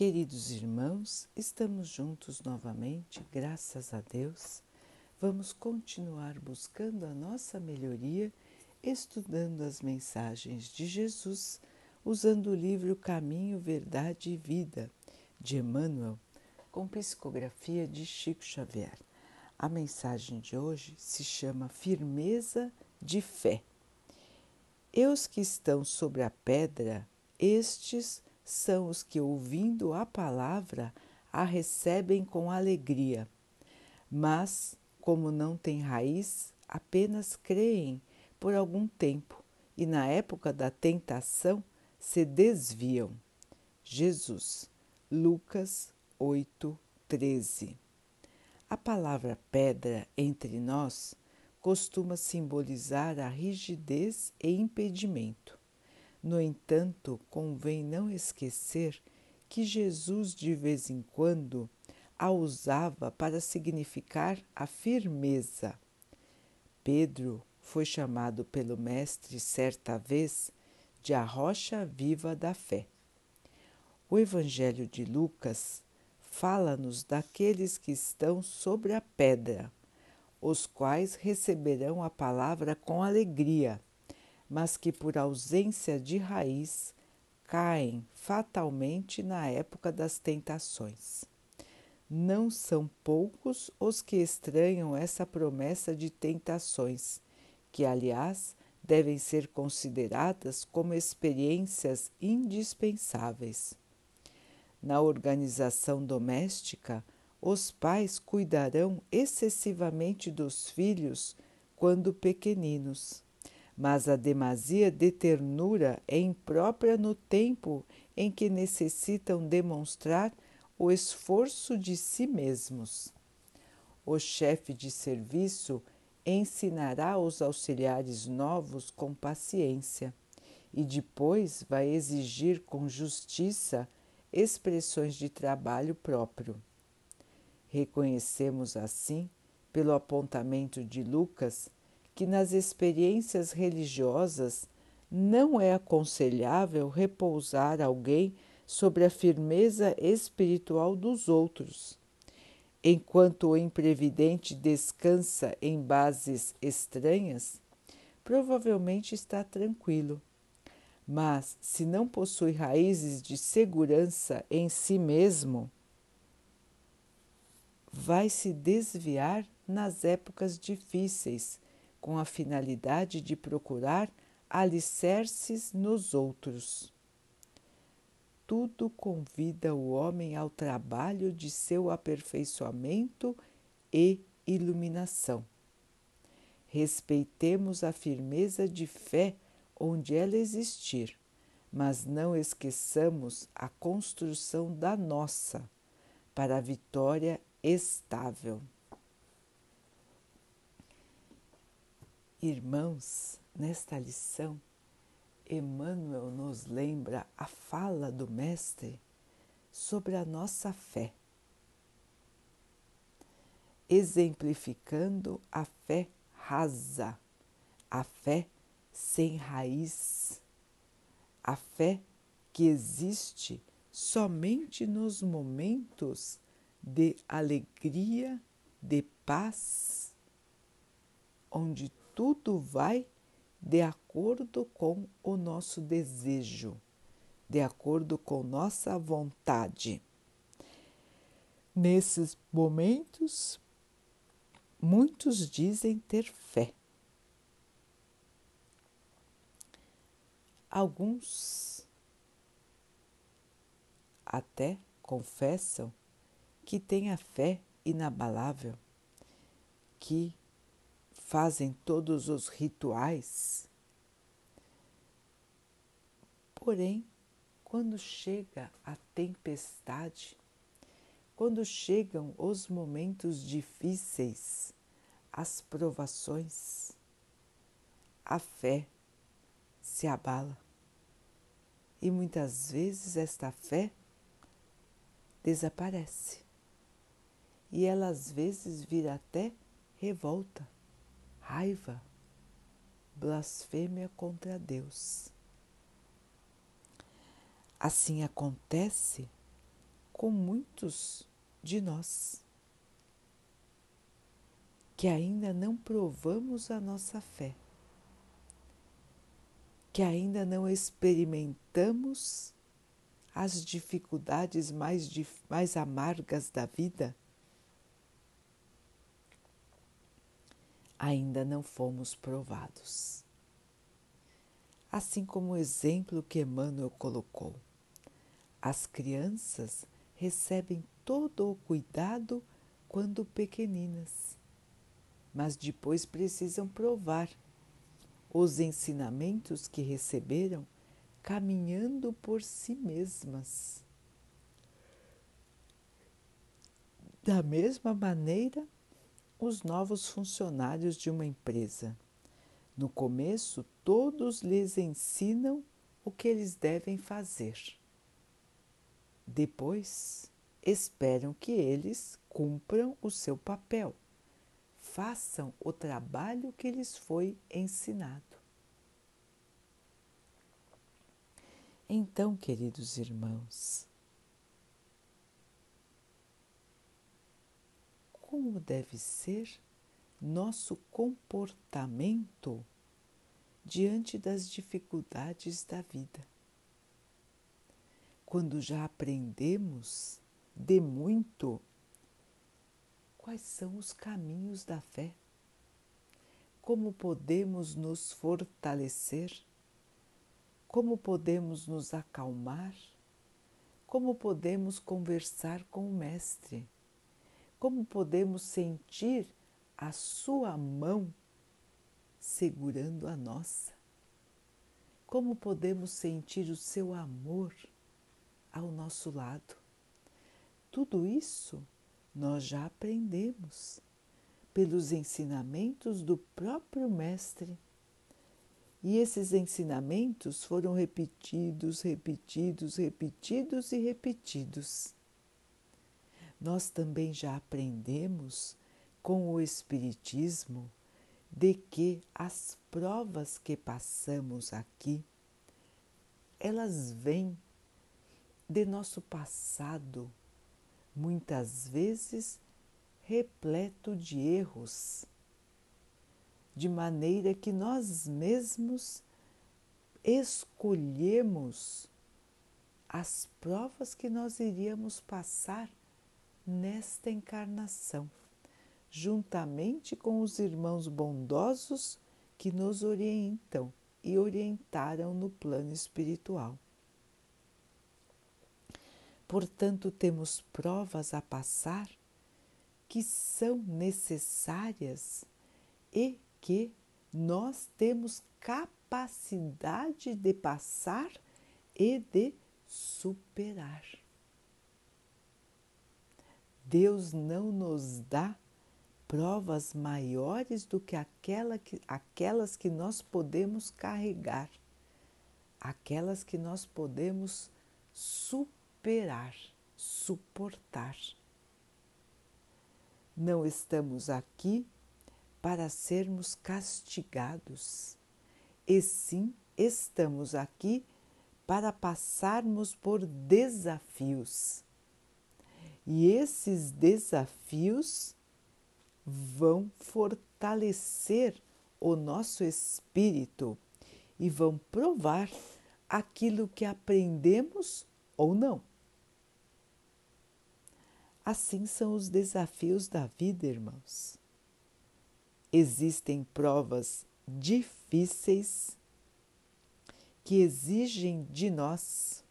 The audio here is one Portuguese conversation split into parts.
Queridos irmãos, estamos juntos novamente, graças a Deus. Vamos continuar buscando a nossa melhoria, estudando as mensagens de Jesus, usando o livro Caminho, Verdade e Vida, de Emmanuel, com psicografia de Chico Xavier. A mensagem de hoje se chama Firmeza de Fé. E os que estão sobre a pedra, estes são os que, ouvindo a palavra, a recebem com alegria. Mas, como não têm raiz, apenas creem por algum tempo e, na época da tentação, se desviam. Jesus, Lucas 8, 13. A palavra pedra entre nós costuma simbolizar a rigidez e impedimento. No entanto, convém não esquecer que Jesus de vez em quando a usava para significar a firmeza. Pedro foi chamado pelo Mestre certa vez de a rocha viva da fé. O Evangelho de Lucas fala-nos daqueles que estão sobre a pedra, os quais receberão a palavra com alegria mas que por ausência de raiz caem fatalmente na época das tentações. Não são poucos os que estranham essa promessa de tentações, que, aliás, devem ser consideradas como experiências indispensáveis. Na organização doméstica, os pais cuidarão excessivamente dos filhos quando pequeninos mas a demasia de ternura é imprópria no tempo em que necessitam demonstrar o esforço de si mesmos. O chefe de serviço ensinará os auxiliares novos com paciência e depois vai exigir com justiça expressões de trabalho próprio. Reconhecemos assim, pelo apontamento de Lucas, que nas experiências religiosas não é aconselhável repousar alguém sobre a firmeza espiritual dos outros. Enquanto o imprevidente descansa em bases estranhas, provavelmente está tranquilo. Mas, se não possui raízes de segurança em si mesmo, vai se desviar nas épocas difíceis com a finalidade de procurar alicerces nos outros. Tudo convida o homem ao trabalho de seu aperfeiçoamento e iluminação. Respeitemos a firmeza de fé onde ela existir, mas não esqueçamos a construção da nossa para a vitória estável. Irmãos, nesta lição, Emmanuel nos lembra a fala do Mestre sobre a nossa fé, exemplificando a fé rasa, a fé sem raiz, a fé que existe somente nos momentos de alegria, de paz, onde tudo vai de acordo com o nosso desejo, de acordo com nossa vontade. Nesses momentos, muitos dizem ter fé. Alguns até confessam que têm a fé inabalável, que fazem todos os rituais. Porém, quando chega a tempestade, quando chegam os momentos difíceis, as provações, a fé se abala. E muitas vezes esta fé desaparece. E ela às vezes vira até revolta raiva, blasfêmia contra Deus. Assim acontece com muitos de nós que ainda não provamos a nossa fé, que ainda não experimentamos as dificuldades mais, mais amargas da vida, ainda não fomos provados. Assim como o exemplo que Emmanuel colocou, as crianças recebem todo o cuidado quando pequeninas mas depois precisam provar os ensinamentos que receberam caminhando por si mesmas. Da mesma maneira, os novos funcionários de uma empresa. No começo, todos lhes ensinam o que eles devem fazer. Depois, esperam que eles cumpram o seu papel façam o trabalho que lhes foi ensinado. Então, queridos irmãos, como deve ser nosso comportamento diante das dificuldades da vida? Quando já aprendemos de muito quais são os caminhos da fé, como podemos nos fortalecer, como podemos nos acalmar, como podemos conversar com o Mestre, como podemos sentir a Sua mão segurando a nossa, como podemos sentir o Seu amor ao nosso lado. Tudo isso nós já aprendemos pelos ensinamentos do próprio Mestre. E esses ensinamentos foram repetidos, repetidos, repetidos e repetidos. Nós também já aprendemos com o Espiritismo de que as provas que passamos aqui, elas vêm de nosso passado muitas vezes repleto de erros, de maneira que nós mesmos escolhemos as provas que nós iríamos passar nesta encarnação, juntamente com os irmãos bondosos que nos orientam e orientaram no plano espiritual. Portanto, temos provas a passar que são necessárias e que nós temos capacidade de passar e de superar. Deus não nos dá provas maiores do que, aquela que aquelas que nós podemos carregar, aquelas que nós podemos superar superar, suportar. Não estamos aqui para sermos castigados, e sim estamos aqui para passarmos por desafios. E esses desafios vão fortalecer o nosso espírito e vão provar aquilo que aprendemos ou não. Assim são os desafios da vida, irmãos. Existem provas difíceis que exigem de nós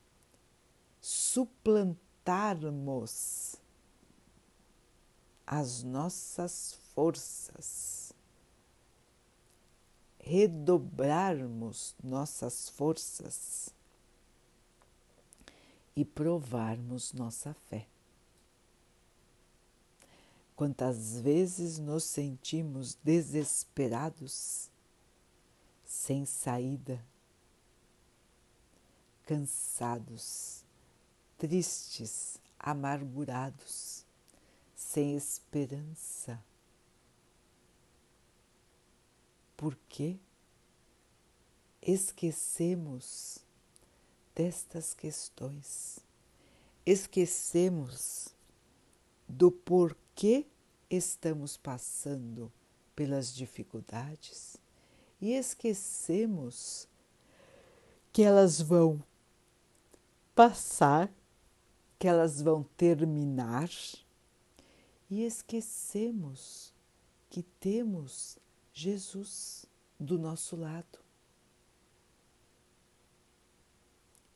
suplantarmos as nossas forças, redobrarmos nossas forças e provarmos nossa fé. Quantas vezes nos sentimos desesperados, sem saída, cansados, tristes, amargurados, sem esperança. Porque esquecemos destas questões, esquecemos do porquê estamos passando pelas dificuldades e esquecemos que elas vão passar, que elas vão terminar e esquecemos que temos Jesus do nosso lado.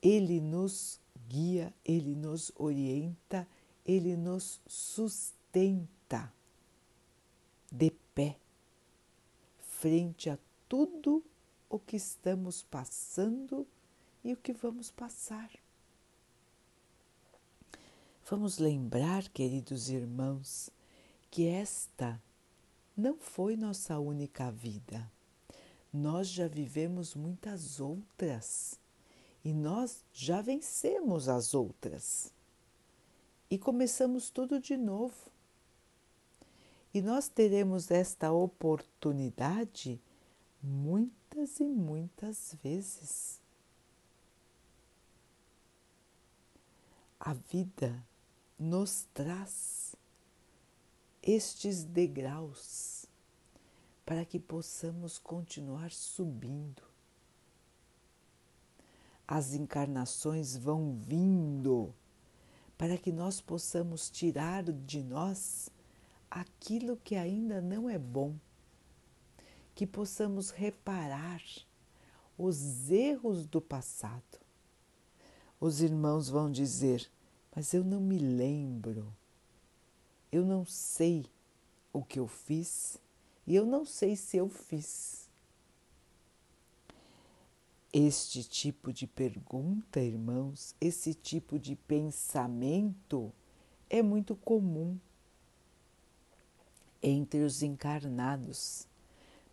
Ele nos guia, ele nos orienta, ele nos sustenta de pé frente a tudo o que estamos passando e o que vamos passar. Vamos lembrar, queridos irmãos, que esta não foi nossa única vida. Nós já vivemos muitas outras e nós já vencemos as outras. E começamos tudo de novo. E nós teremos esta oportunidade muitas e muitas vezes. A vida nos traz estes degraus para que possamos continuar subindo. As encarnações vão vindo para que nós possamos tirar de nós aquilo que ainda não é bom, que possamos reparar os erros do passado. Os irmãos vão dizer: Mas eu não me lembro eu não sei o que eu fiz e eu não sei se eu fiz. Este tipo de pergunta, irmãos, esse tipo de pensamento é muito comum entre os encarnados,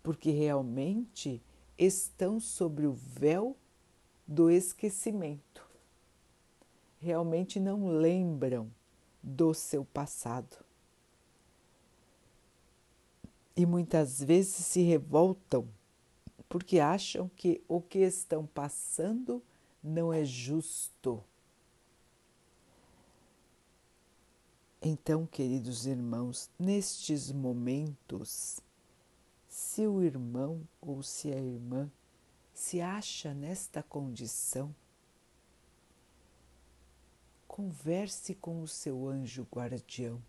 porque realmente estão sobre o véu do esquecimento. Realmente não lembram do seu passado e muitas vezes se revoltam porque acham que o que estão passando não é justo. Então, queridos irmãos, nestes momentos, se o irmão ou se a irmã se acha nesta condição, converse com o seu anjo guardião.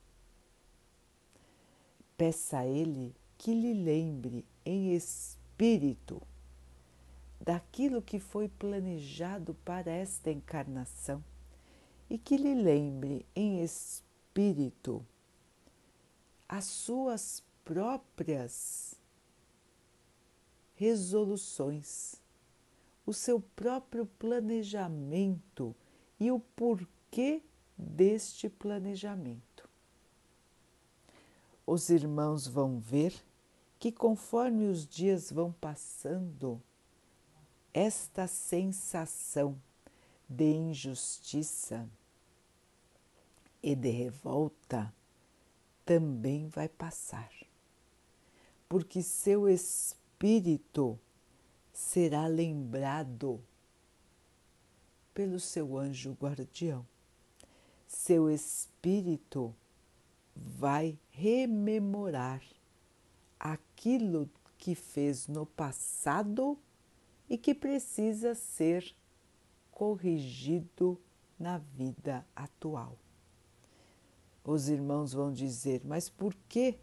Peça a Ele que lhe lembre em espírito daquilo que foi planejado para esta encarnação e que lhe lembre em espírito as suas próprias resoluções, o seu próprio planejamento e o porquê deste planejamento os irmãos vão ver que, conforme os dias vão passando, esta sensação de injustiça e de revolta também vai passar, porque seu espírito será lembrado pelo seu anjo guardião. Seu espírito vai rememorar aquilo que fez no passado e que precisa ser corrigido na vida atual. Os irmãos vão dizer: Mas por que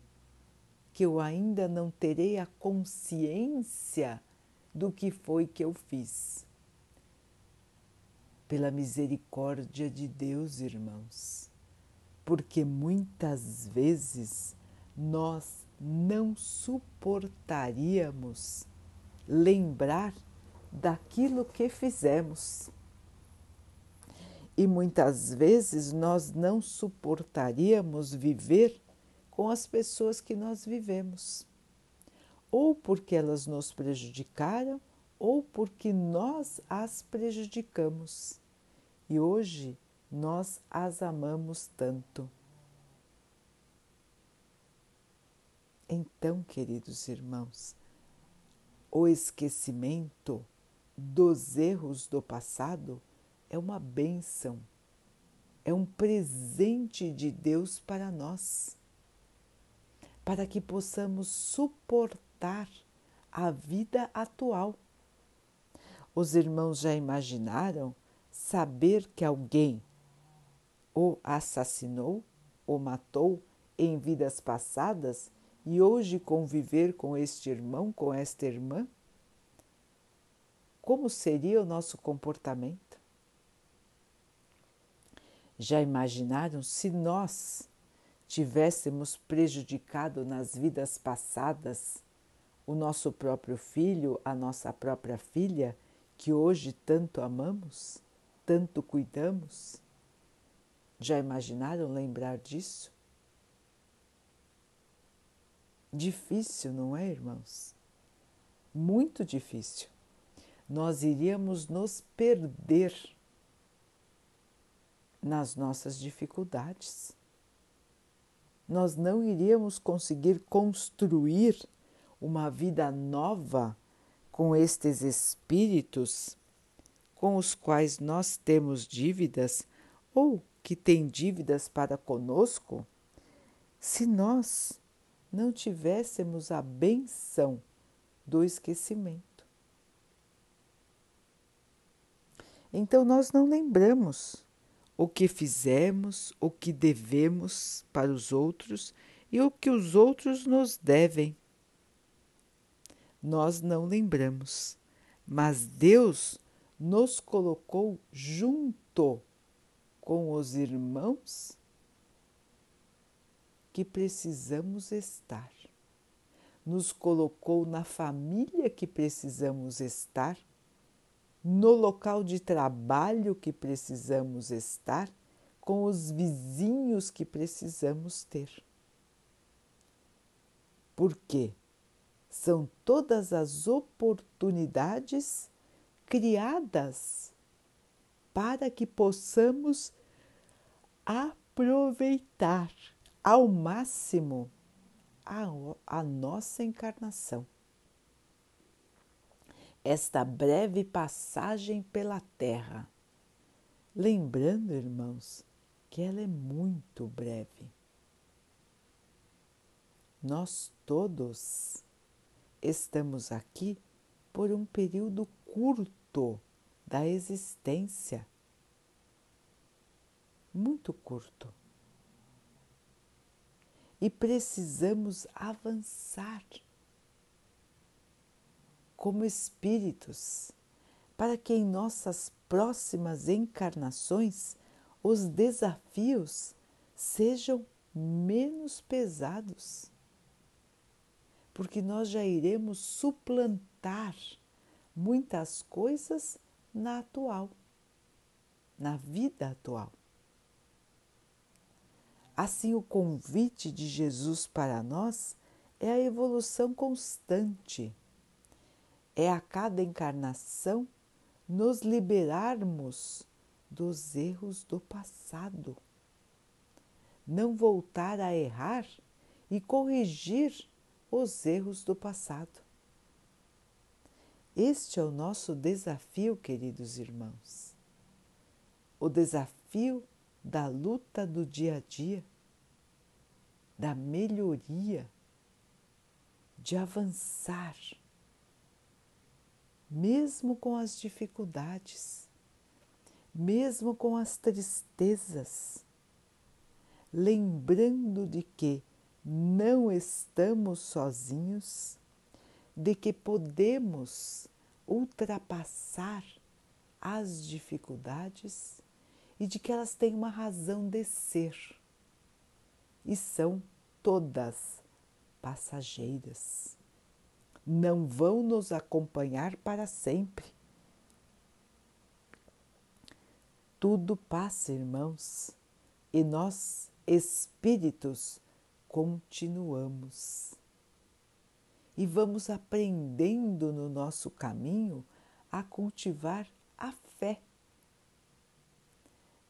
que eu ainda não terei a consciência do que foi que eu fiz? Pela misericórdia de Deus, irmãos porque muitas vezes nós não suportaríamos lembrar daquilo que fizemos. E muitas vezes nós não suportaríamos viver com as pessoas que nós vivemos, ou porque elas nos prejudicaram, ou porque nós as prejudicamos. E hoje nós as amamos tanto. Então, queridos irmãos, o esquecimento dos erros do passado é uma bênção, é um presente de Deus para nós, para que possamos suportar a vida atual. Os irmãos já imaginaram saber que alguém o assassinou ou matou em vidas passadas e hoje conviver com este irmão, com esta irmã? Como seria o nosso comportamento? Já imaginaram se nós tivéssemos prejudicado nas vidas passadas o nosso próprio filho, a nossa própria filha, que hoje tanto amamos, tanto cuidamos? Já imaginaram lembrar disso? Difícil, não é, irmãos? Muito difícil. Nós iríamos nos perder nas nossas dificuldades. Nós não iríamos conseguir construir uma vida nova com estes espíritos com os quais nós temos dívidas ou que têm dívidas para conosco, se nós não tivéssemos a benção do esquecimento. Então nós não lembramos o que fizemos, o que devemos para os outros e o que os outros nos devem. Nós não lembramos, mas Deus nos colocou junto com os irmãos que precisamos estar. Nos colocou na família que precisamos estar, no local de trabalho que precisamos estar, com os vizinhos que precisamos ter. Por quê? São todas as oportunidades criadas para que possamos aproveitar ao máximo a, a nossa encarnação. Esta breve passagem pela Terra. Lembrando, irmãos, que ela é muito breve. Nós todos estamos aqui por um período curto da existência. Muito curto e precisamos avançar como espíritos para que em nossas próximas encarnações os desafios sejam menos pesados, porque nós já iremos suplantar muitas coisas na atual, na vida atual. Assim, o convite de Jesus para nós é a evolução constante. É a cada encarnação nos liberarmos dos erros do passado. Não voltar a errar e corrigir os erros do passado. Este é o nosso desafio, queridos irmãos. O desafio da luta do dia a dia, da melhoria, de avançar, mesmo com as dificuldades, mesmo com as tristezas, lembrando de que não estamos sozinhos, de que podemos ultrapassar as dificuldades e de que elas têm uma razão de ser e são todas passageiras. Não vão nos acompanhar para sempre. Tudo passa, irmãos, e nós, espíritos, continuamos. E vamos aprendendo no nosso caminho a cultivar a fé.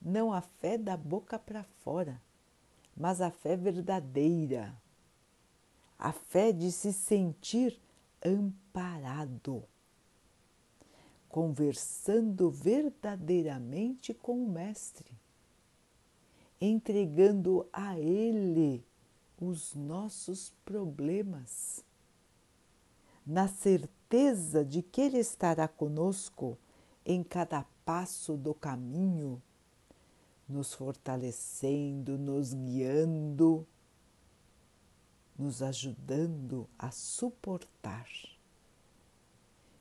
Não a fé da boca para fora, mas a fé verdadeira, a fé de se sentir amparado, conversando verdadeiramente com o Mestre, entregando a Ele os nossos problemas, na certeza de que Ele estará conosco em cada passo do caminho, nos fortalecendo, nos guiando, nos ajudando a suportar.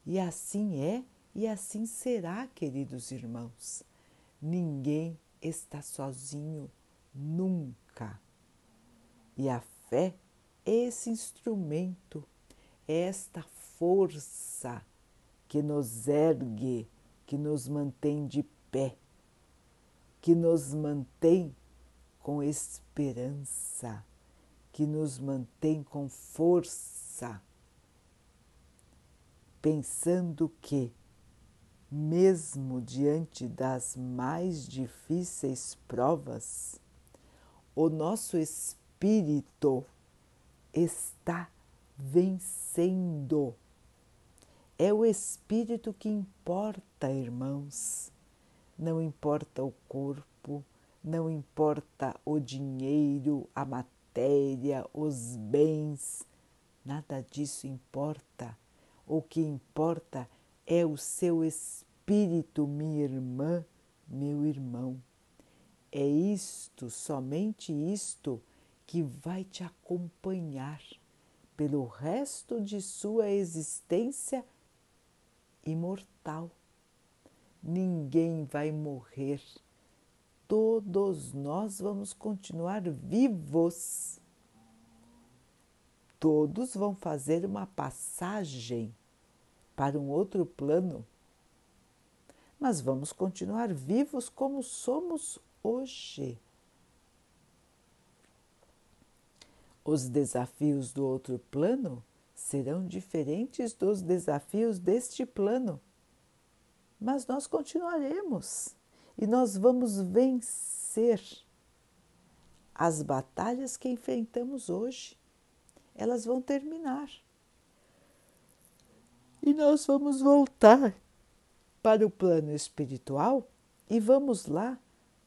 E assim é e assim será, queridos irmãos. Ninguém está sozinho nunca. E a fé é esse instrumento, esta força que nos ergue, que nos mantém de pé, que nos mantém com esperança, que nos mantém com força, pensando que, mesmo diante das mais difíceis provas, o nosso espírito está vencendo. É o espírito que importa, irmãos. Não importa o corpo, não importa o dinheiro, a matéria, os bens, nada disso importa. O que importa é o seu espírito, minha irmã, meu irmão. É isto, somente isto, que vai te acompanhar pelo resto de sua existência imortal. Ninguém vai morrer, todos nós vamos continuar vivos. Todos vão fazer uma passagem para um outro plano, mas vamos continuar vivos como somos hoje. Os desafios do outro plano serão diferentes dos desafios deste plano, mas nós continuaremos e nós vamos vencer. As batalhas que enfrentamos hoje. Elas vão terminar. E nós vamos voltar para o plano espiritual e vamos lá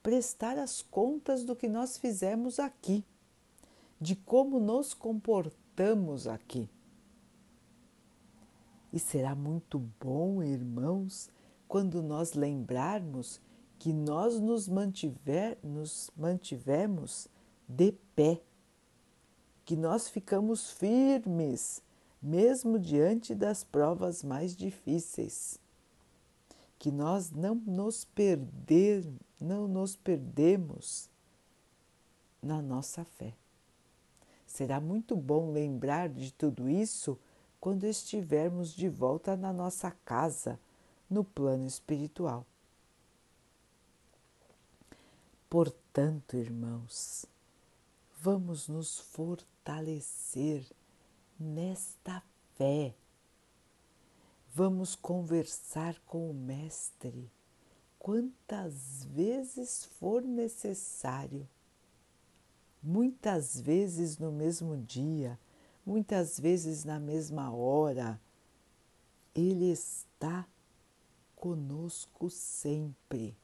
prestar as contas do que nós fizemos aqui de como nos comportamos aqui. E será muito bom, irmãos, quando nós lembrarmos que nós nos, mantiver, nos mantivemos de pé, que nós ficamos firmes, mesmo diante das provas mais difíceis, que nós não nos perder, não nos perdemos na nossa fé. Será muito bom lembrar de tudo isso quando estivermos de volta na nossa casa, no plano espiritual. Portanto, irmãos, vamos nos fortalecer nesta fé. Vamos conversar com o Mestre quantas vezes for necessário muitas vezes no mesmo dia, muitas vezes na mesma hora. Ele está conosco sempre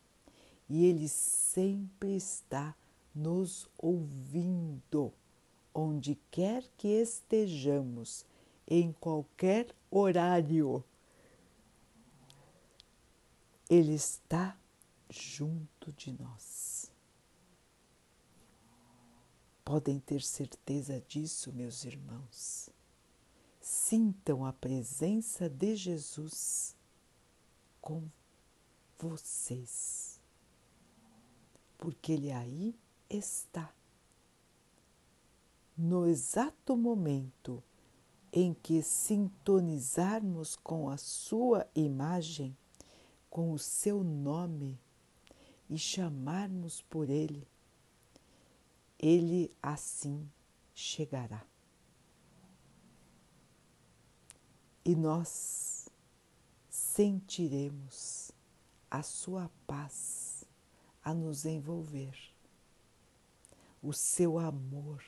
e Ele sempre está nos ouvindo, onde quer que estejamos, em qualquer horário. Ele está junto de nós. Podem ter certeza disso, meus irmãos. Sintam a presença de Jesus com vocês, porque Ele aí está. No exato momento em que sintonizarmos com a Sua imagem, com o seu nome e chamarmos por Ele, ele assim chegará. E nós sentiremos a sua paz a nos envolver, o seu amor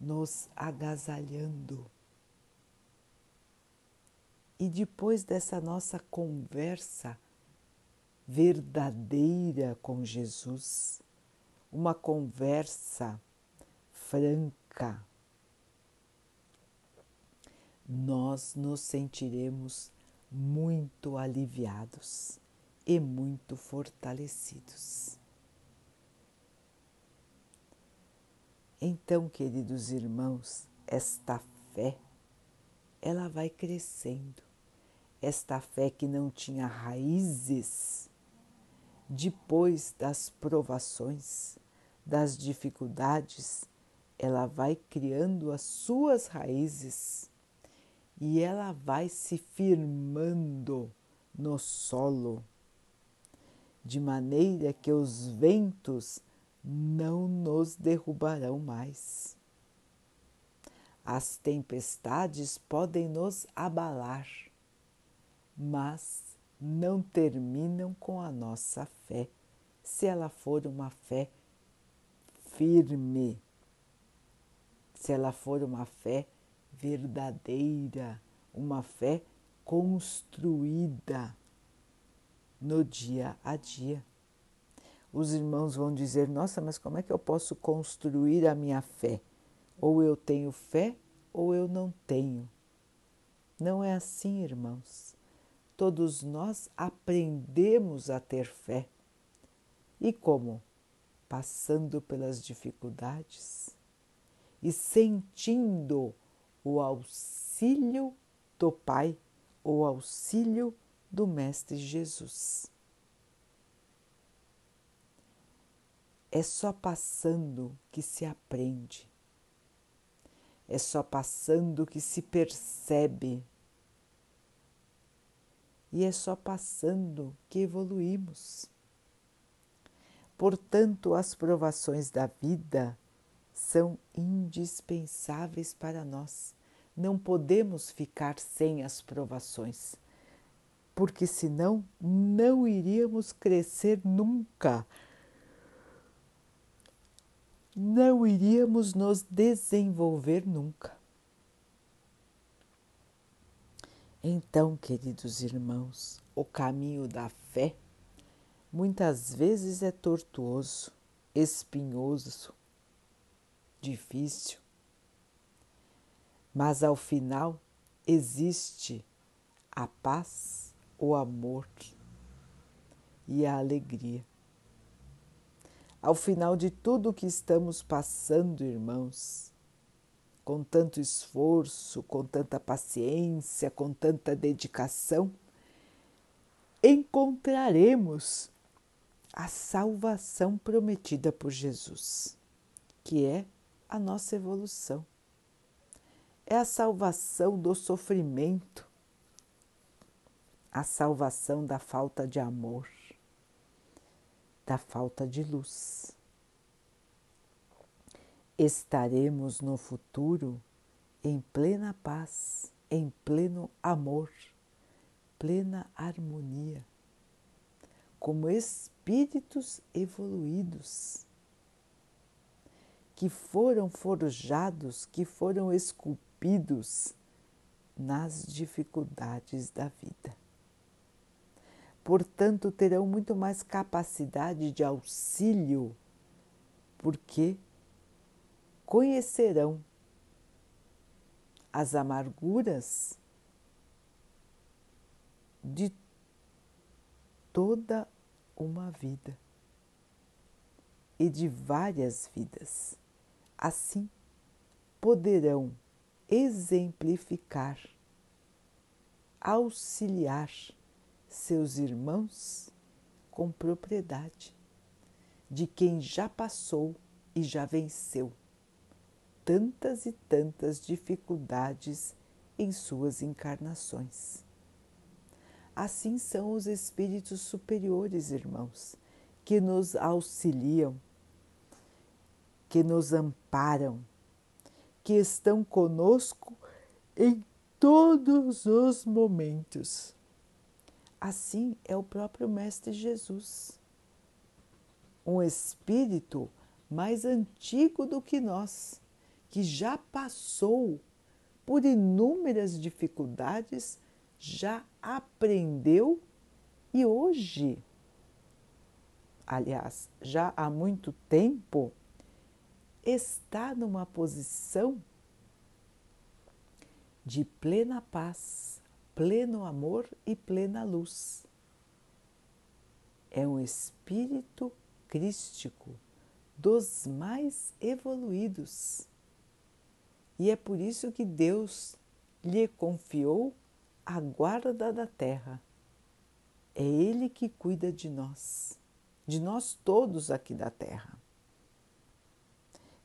nos agasalhando. E depois dessa nossa conversa verdadeira com Jesus, uma conversa franca, nós nos sentiremos muito aliviados e muito fortalecidos. Então, queridos irmãos, esta fé, ela vai crescendo. Esta fé que não tinha raízes, depois das provações, das dificuldades, ela vai criando as suas raízes e ela vai se firmando no solo, de maneira que os ventos não nos derrubarão mais. As tempestades podem nos abalar, mas não terminam com a nossa fé, se ela for uma fé firme, se ela for uma fé verdadeira, uma fé construída no dia a dia. Os irmãos vão dizer: Nossa, mas como é que eu posso construir a minha fé? Ou eu tenho fé ou eu não tenho. Não é assim, irmãos. Todos nós aprendemos a ter fé. E como? Passando pelas dificuldades e sentindo o auxílio do Pai, o auxílio do Mestre Jesus. É só passando que se aprende, é só passando que se percebe, e é só passando que evoluímos. Portanto, as provações da vida são indispensáveis para nós. Não podemos ficar sem as provações, porque senão não iríamos crescer nunca. Não iríamos nos desenvolver nunca. Então, queridos irmãos, o caminho da fé muitas vezes é tortuoso, espinhoso, difícil, mas ao final existe a paz, o amor e a alegria. Ao final de tudo o que estamos passando, irmãos, com tanto esforço, com tanta paciência, com tanta dedicação, encontraremos a salvação prometida por Jesus, que é a nossa evolução. É a salvação do sofrimento, a salvação da falta de amor, da falta de luz. Estaremos no futuro em plena paz, em pleno amor, plena harmonia, como espíritos evoluídos que foram forjados, que foram esculpidos nas dificuldades da vida. Portanto, terão muito mais capacidade de auxílio, porque conhecerão as amarguras de toda uma vida e de várias vidas. Assim, poderão exemplificar, auxiliar seus irmãos com propriedade de quem já passou e já venceu tantas e tantas dificuldades em suas encarnações. Assim são os espíritos superiores, irmãos, que nos auxiliam que nos amparam, que estão conosco em todos os momentos. Assim é o próprio Mestre Jesus, um espírito mais antigo do que nós, que já passou por inúmeras dificuldades, já aprendeu e hoje aliás, já há muito tempo, está numa posição de plena paz, pleno amor e plena luz. É um espírito crístico dos mais evoluídos. E é por isso que Deus lhe confiou a guarda da terra. É Ele que cuida de nós, de nós todos aqui da terra.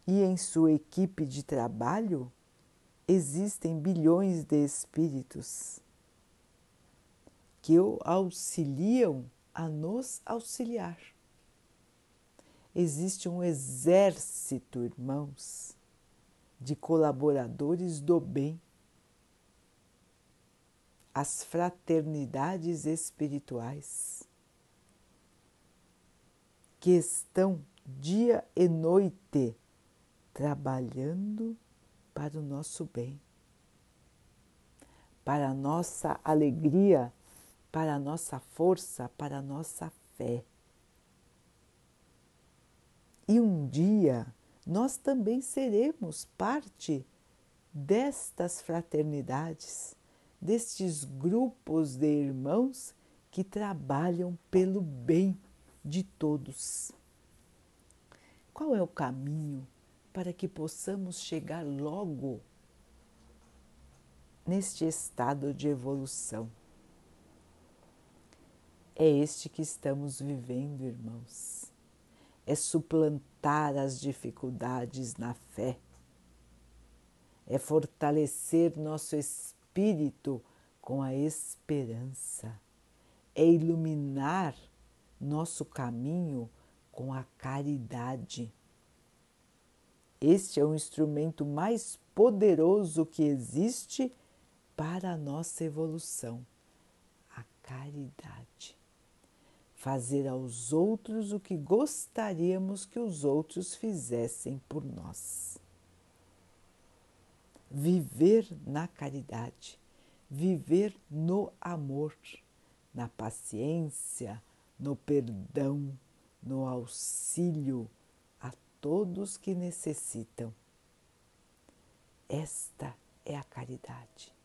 E em sua equipe de trabalho existem bilhões de espíritos que o auxiliam a nos auxiliar. Existe um exército, irmãos, de colaboradores do bem. As fraternidades espirituais que estão dia e noite trabalhando para o nosso bem, para a nossa alegria, para a nossa força, para a nossa fé. E um dia nós também seremos parte destas fraternidades, destes grupos de irmãos que trabalham pelo bem de todos. Qual é o caminho para que possamos chegar logo neste estado de evolução. É este que estamos vivendo, irmãos. É suplantar as dificuldades na fé, é fortalecer nosso espírito com a esperança, é iluminar nosso caminho com a caridade. Este é o instrumento mais poderoso que existe para a nossa evolução, a caridade. Fazer aos outros o que gostaríamos que os outros fizessem por nós. Viver na caridade, viver no amor, na paciência, no perdão, no auxílio todos que necessitam. Esta é a caridade.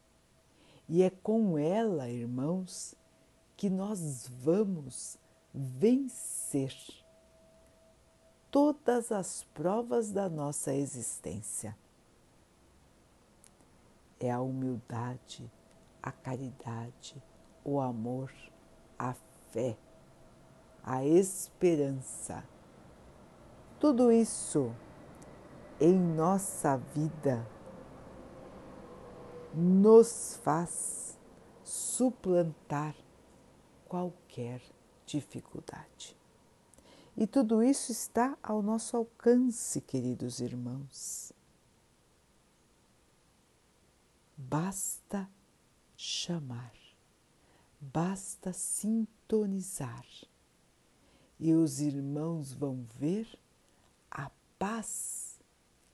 E é com ela, irmãos, que nós vamos vencer todas as provas da nossa existência. É a humildade, a caridade, o amor, a fé, a esperança tudo isso em nossa vida nos faz suplantar qualquer dificuldade. E tudo isso está ao nosso alcance, queridos irmãos. Basta chamar, basta sintonizar, e os irmãos vão ver paz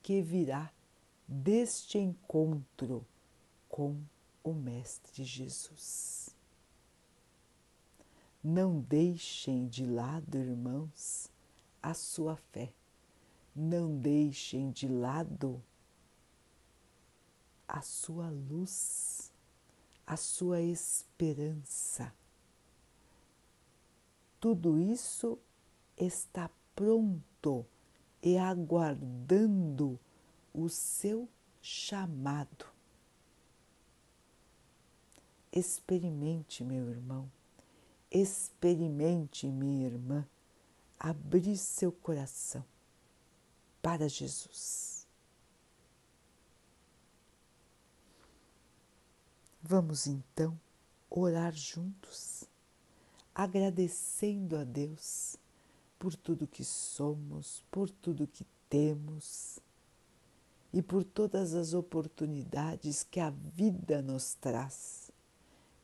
que virá deste encontro com o Mestre Jesus. Não deixem de lado, irmãos, a sua fé. Não deixem de lado a sua luz, a sua esperança. Tudo isso está pronto e aguardando o seu chamado. Experimente, meu irmão, experimente, minha irmã, abrir seu coração para Jesus. Vamos então orar juntos, agradecendo a Deus por tudo que somos, por tudo que temos e por todas as oportunidades que a vida nos traz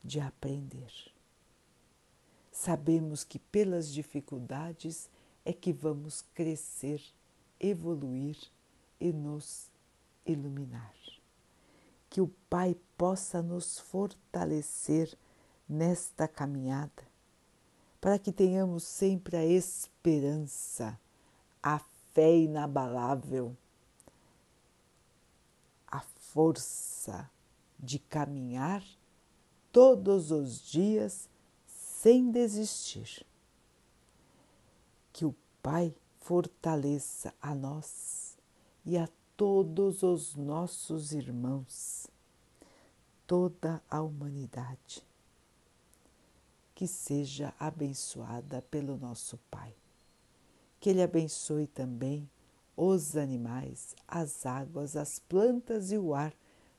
de aprender. Sabemos que pelas dificuldades é que vamos crescer, evoluir e nos iluminar. Que o Pai possa nos fortalecer nesta caminhada para que tenhamos sempre a esperança, a fé inabalável, a força de caminhar todos os dias sem desistir. Que o Pai fortaleça a nós e a todos os nossos irmãos, toda a humanidade. Que seja abençoada pelo nosso Pai. Que Ele abençoe também os animais, as águas, as plantas e o ar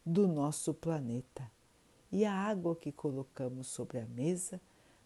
do nosso planeta e a água que colocamos sobre a mesa